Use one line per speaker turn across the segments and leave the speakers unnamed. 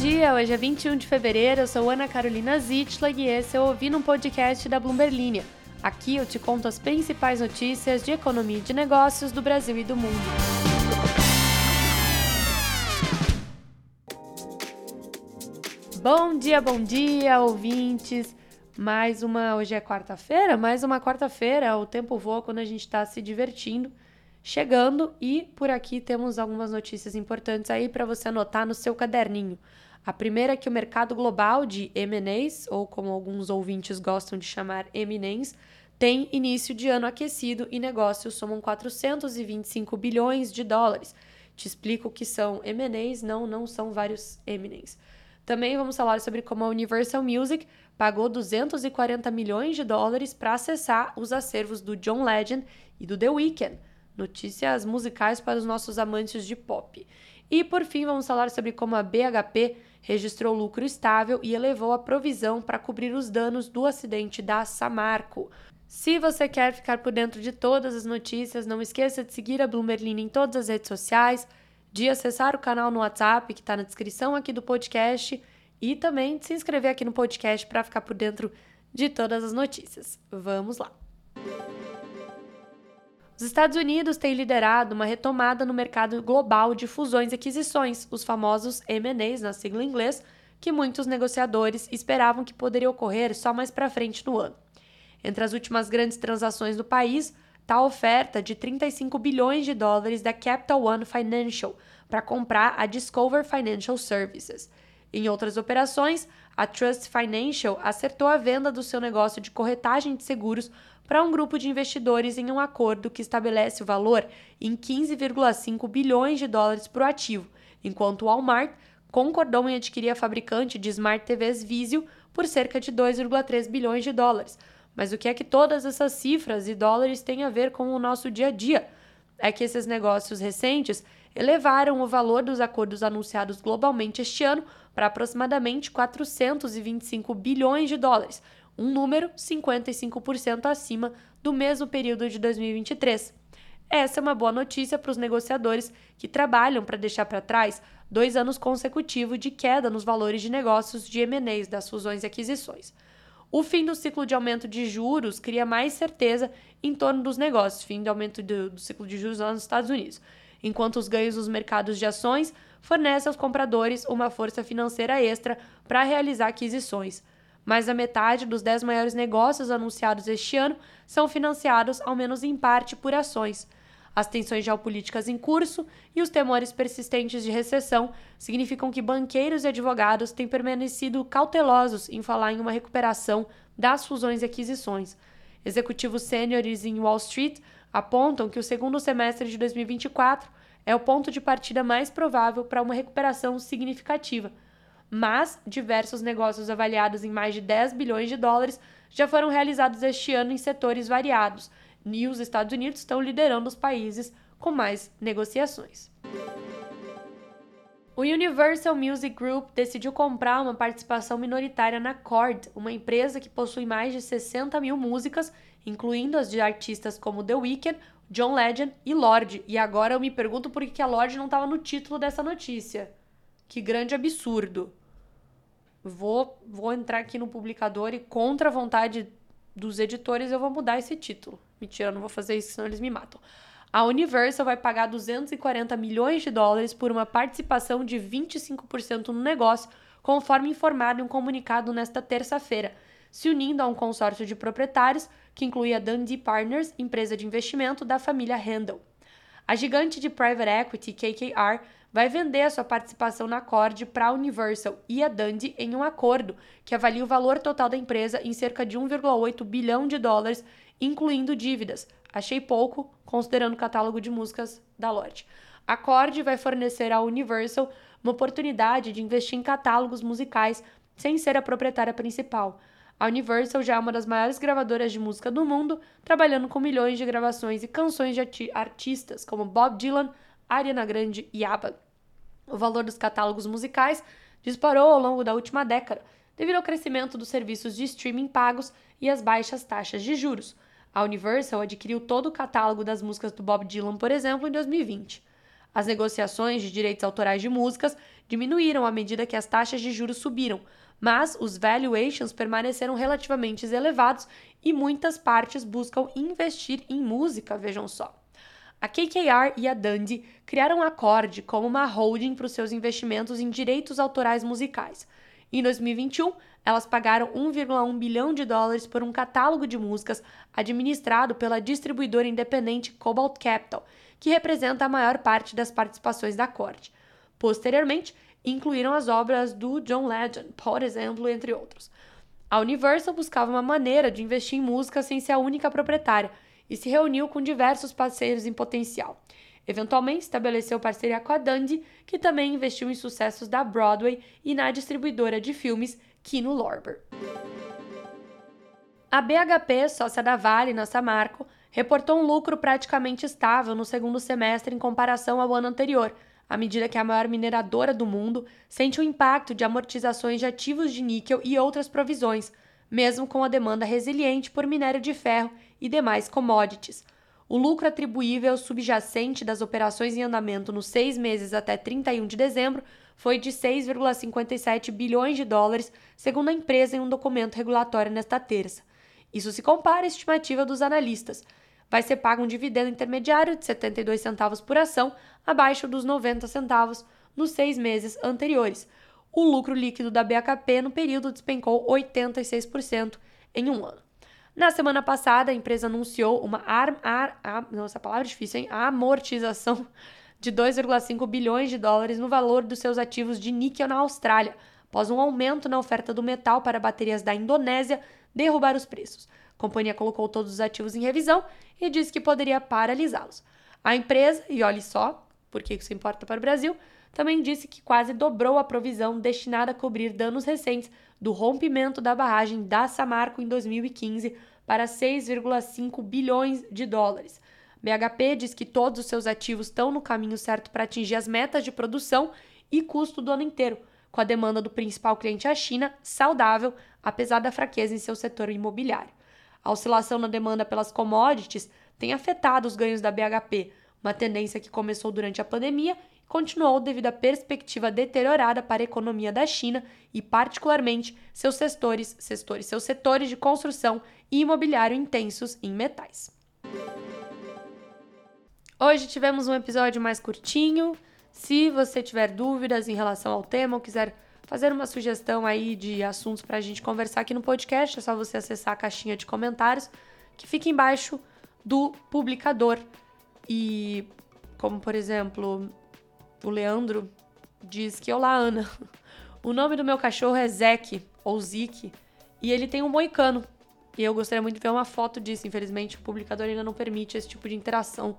dia, hoje é 21 de fevereiro, eu sou Ana Carolina Zitlag e esse é o Ouvindo um Podcast da Bloomberg Linha. Aqui eu te conto as principais notícias de economia e de negócios do Brasil e do mundo. Bom dia, bom dia, ouvintes! Mais uma, hoje é quarta-feira, mais uma quarta-feira, o tempo voa quando a gente está se divertindo chegando e por aqui temos algumas notícias importantes aí para você anotar no seu caderninho. A primeira é que o mercado global de M&As, ou como alguns ouvintes gostam de chamar eminens, tem início de ano aquecido e negócios somam 425 bilhões de dólares. Te explico o que são M&As, não, não são vários eminens. Também vamos falar sobre como a Universal Music pagou 240 milhões de dólares para acessar os acervos do John Legend e do The Weeknd notícias musicais para os nossos amantes de pop. E por fim, vamos falar sobre como a BHP registrou lucro estável e elevou a provisão para cobrir os danos do acidente da Samarco. Se você quer ficar por dentro de todas as notícias, não esqueça de seguir a Bloomberlina em todas as redes sociais, de acessar o canal no WhatsApp que está na descrição aqui do podcast e também de se inscrever aqui no podcast para ficar por dentro de todas as notícias. Vamos lá! Os Estados Unidos têm liderado uma retomada no mercado global de fusões e aquisições, os famosos M&As na sigla em inglês, que muitos negociadores esperavam que poderia ocorrer só mais para frente no ano. Entre as últimas grandes transações do país está a oferta de 35 bilhões de dólares da Capital One Financial para comprar a Discover Financial Services. Em outras operações, a Trust Financial acertou a venda do seu negócio de corretagem de seguros para um grupo de investidores em um acordo que estabelece o valor em 15,5 bilhões de dólares para o ativo, enquanto o Walmart concordou em adquirir a fabricante de Smart TVs Vizio por cerca de 2,3 bilhões de dólares. Mas o que é que todas essas cifras e dólares têm a ver com o nosso dia a dia? É que esses negócios recentes elevaram o valor dos acordos anunciados globalmente este ano para aproximadamente 425 bilhões de dólares, um número 55% acima do mesmo período de 2023. Essa é uma boa notícia para os negociadores que trabalham para deixar para trás dois anos consecutivos de queda nos valores de negócios de M&As das fusões e aquisições. O fim do ciclo de aumento de juros cria mais certeza em torno dos negócios, fim do aumento do, do ciclo de juros lá nos Estados Unidos, enquanto os ganhos nos mercados de ações fornecem aos compradores uma força financeira extra para realizar aquisições mais da metade dos 10 maiores negócios anunciados este ano são financiados, ao menos em parte, por ações. As tensões geopolíticas em curso e os temores persistentes de recessão significam que banqueiros e advogados têm permanecido cautelosos em falar em uma recuperação das fusões e aquisições. Executivos sêniores em Wall Street apontam que o segundo semestre de 2024 é o ponto de partida mais provável para uma recuperação significativa mas diversos negócios avaliados em mais de 10 bilhões de dólares já foram realizados este ano em setores variados, e os Estados Unidos estão liderando os países com mais negociações. O Universal Music Group decidiu comprar uma participação minoritária na Chord, uma empresa que possui mais de 60 mil músicas, incluindo as de artistas como The Weeknd, John Legend e Lorde. E agora eu me pergunto por que a Lorde não estava no título dessa notícia. Que grande absurdo! Vou, vou entrar aqui no publicador e contra a vontade dos editores eu vou mudar esse título. Mentira, eu não vou fazer isso, senão eles me matam. A Universal vai pagar 240 milhões de dólares por uma participação de 25% no negócio, conforme informado em um comunicado nesta terça-feira, se unindo a um consórcio de proprietários que inclui a Dundee Partners, empresa de investimento da família Handel. A gigante de private equity KKR vai vender a sua participação na Cord para a Universal e a Dundee em um acordo que avalia o valor total da empresa em cerca de 1,8 bilhão de dólares, incluindo dívidas. Achei pouco, considerando o catálogo de músicas da Lorde. A Cord vai fornecer à Universal uma oportunidade de investir em catálogos musicais sem ser a proprietária principal. A Universal já é uma das maiores gravadoras de música do mundo, trabalhando com milhões de gravações e canções de artistas como Bob Dylan, Ariana Grande e ABBA. O valor dos catálogos musicais disparou ao longo da última década, devido ao crescimento dos serviços de streaming pagos e às baixas taxas de juros. A Universal adquiriu todo o catálogo das músicas do Bob Dylan, por exemplo, em 2020. As negociações de direitos autorais de músicas diminuíram à medida que as taxas de juros subiram, mas os valuations permaneceram relativamente elevados e muitas partes buscam investir em música, vejam só. A KKR e a Dundee criaram um acorde como uma holding para os seus investimentos em direitos autorais musicais. Em 2021, elas pagaram 1,1 bilhão de dólares por um catálogo de músicas administrado pela distribuidora independente Cobalt Capital, que representa a maior parte das participações da corte. Posteriormente, incluíram as obras do John Legend, por exemplo, entre outros. A Universal buscava uma maneira de investir em música sem ser a única proprietária e se reuniu com diversos parceiros em potencial. Eventualmente, estabeleceu parceria com a Dundee, que também investiu em sucessos da Broadway e na distribuidora de filmes Kino Lorber. A BHP, sócia da Vale na Samarco, reportou um lucro praticamente estável no segundo semestre em comparação ao ano anterior, à medida que a maior mineradora do mundo sente o impacto de amortizações de ativos de níquel e outras provisões, mesmo com a demanda resiliente por minério de ferro e demais commodities. O lucro atribuível subjacente das operações em andamento nos seis meses até 31 de dezembro foi de 6,57 bilhões de dólares, segundo a empresa em um documento regulatório nesta terça. Isso se compara à estimativa dos analistas, vai ser pago um dividendo intermediário de 72 centavos por ação, abaixo dos 90 centavos nos seis meses anteriores. O lucro líquido da BHP no período despencou 86% em um ano. Na semana passada, a empresa anunciou uma ar, ar, ar, palavra é difícil, hein? amortização de 2,5 bilhões de dólares no valor dos seus ativos de níquel na Austrália, após um aumento na oferta do metal para baterias da Indonésia derrubar os preços. A companhia colocou todos os ativos em revisão e disse que poderia paralisá-los. A empresa, e olhe só, porque isso importa para o Brasil, também disse que quase dobrou a provisão destinada a cobrir danos recentes do rompimento da barragem da Samarco em 2015 para 6,5 bilhões de dólares. BHP diz que todos os seus ativos estão no caminho certo para atingir as metas de produção e custo do ano inteiro, com a demanda do principal cliente, a China, saudável, apesar da fraqueza em seu setor imobiliário. A oscilação na demanda pelas commodities tem afetado os ganhos da BHP, uma tendência que começou durante a pandemia continuou devido à perspectiva deteriorada para a economia da China e, particularmente, seus setores, setores, seus setores de construção e imobiliário intensos em metais. Hoje tivemos um episódio mais curtinho. Se você tiver dúvidas em relação ao tema ou quiser fazer uma sugestão aí de assuntos para a gente conversar aqui no podcast, é só você acessar a caixinha de comentários que fica embaixo do publicador. E como por exemplo, o Leandro diz que olá Ana, o nome do meu cachorro é Zeke ou Zeke e ele tem um moicano. E eu gostaria muito de ver uma foto disso. Infelizmente, o publicador ainda não permite esse tipo de interação.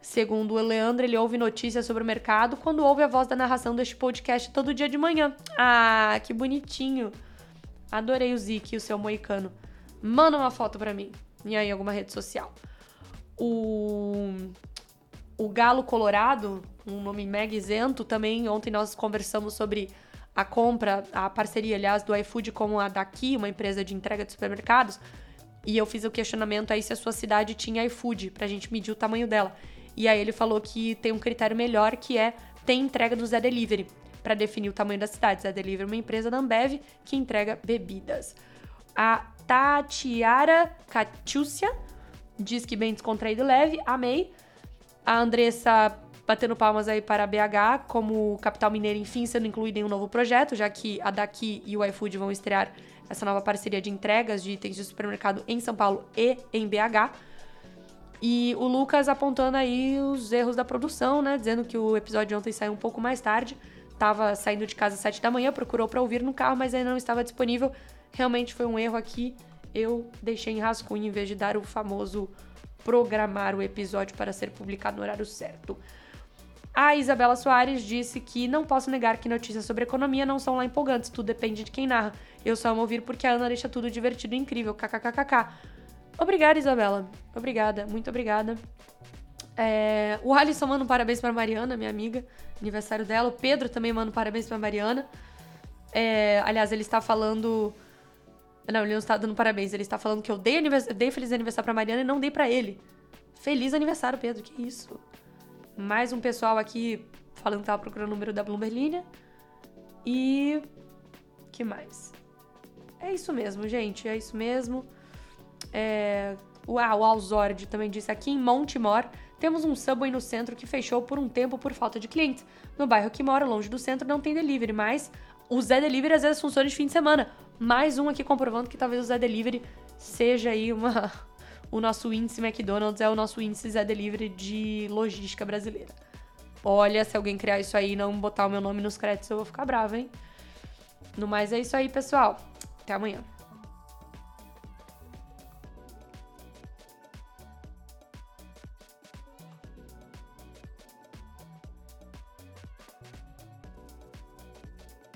Segundo o Leandro, ele ouve notícias sobre o mercado quando ouve a voz da narração deste podcast todo dia de manhã. Ah, que bonitinho. Adorei o Zik e o seu moicano. Manda uma foto para mim. E aí, alguma rede social. O, o Galo Colorado, um nome mega isento, também ontem nós conversamos sobre a compra, a parceria, aliás, do iFood com a Daqui, uma empresa de entrega de supermercados. E eu fiz o questionamento aí se a sua cidade tinha iFood, pra gente medir o tamanho dela. E aí ele falou que tem um critério melhor que é ter entrega do Zé Delivery para definir o tamanho da cidade. Zé Delivery é uma empresa da Ambev que entrega bebidas. A Tatiara Catiúcia diz que bem descontraído leve, amei. A Andressa batendo palmas aí para a BH como capital mineira, enfim, sendo incluída em um novo projeto, já que a Daqui e o iFood vão estrear essa nova parceria de entregas de itens de supermercado em São Paulo e em BH. E o Lucas apontando aí os erros da produção, né? Dizendo que o episódio de ontem saiu um pouco mais tarde. Tava saindo de casa às 7 da manhã, procurou para ouvir no carro, mas ainda não estava disponível. Realmente foi um erro aqui. Eu deixei em rascunho em vez de dar o famoso programar o episódio para ser publicado no horário certo. A Isabela Soares disse que não posso negar que notícias sobre economia não são lá empolgantes, tudo depende de quem narra. Eu só amo ouvir porque a Ana deixa tudo divertido e incrível, kkkk. Obrigada, Isabela. Obrigada, muito obrigada. É, o Alisson manda um parabéns pra Mariana, minha amiga, aniversário dela. O Pedro também manda um parabéns pra Mariana. É, aliás, ele está falando. Não, ele não está dando parabéns. Ele está falando que eu dei, anivers... dei feliz aniversário pra Mariana e não dei para ele. Feliz aniversário, Pedro. Que isso? Mais um pessoal aqui falando que tava procurando o número da Bloomberg Linha. E. que mais? É isso mesmo, gente. É isso mesmo. É... Ah, o Alzord também disse aqui em Montemor temos um Subway no centro que fechou por um tempo por falta de clientes. No bairro que mora, longe do centro, não tem delivery, mas o Zé Delivery às vezes funciona de fim de semana. Mais um aqui comprovando que talvez o Zé Delivery seja aí uma o nosso índice McDonald's é o nosso índice Zé Delivery de logística brasileira. Olha, se alguém criar isso aí e não botar o meu nome nos créditos, eu vou ficar brava, hein? No mais é isso aí, pessoal. Até amanhã.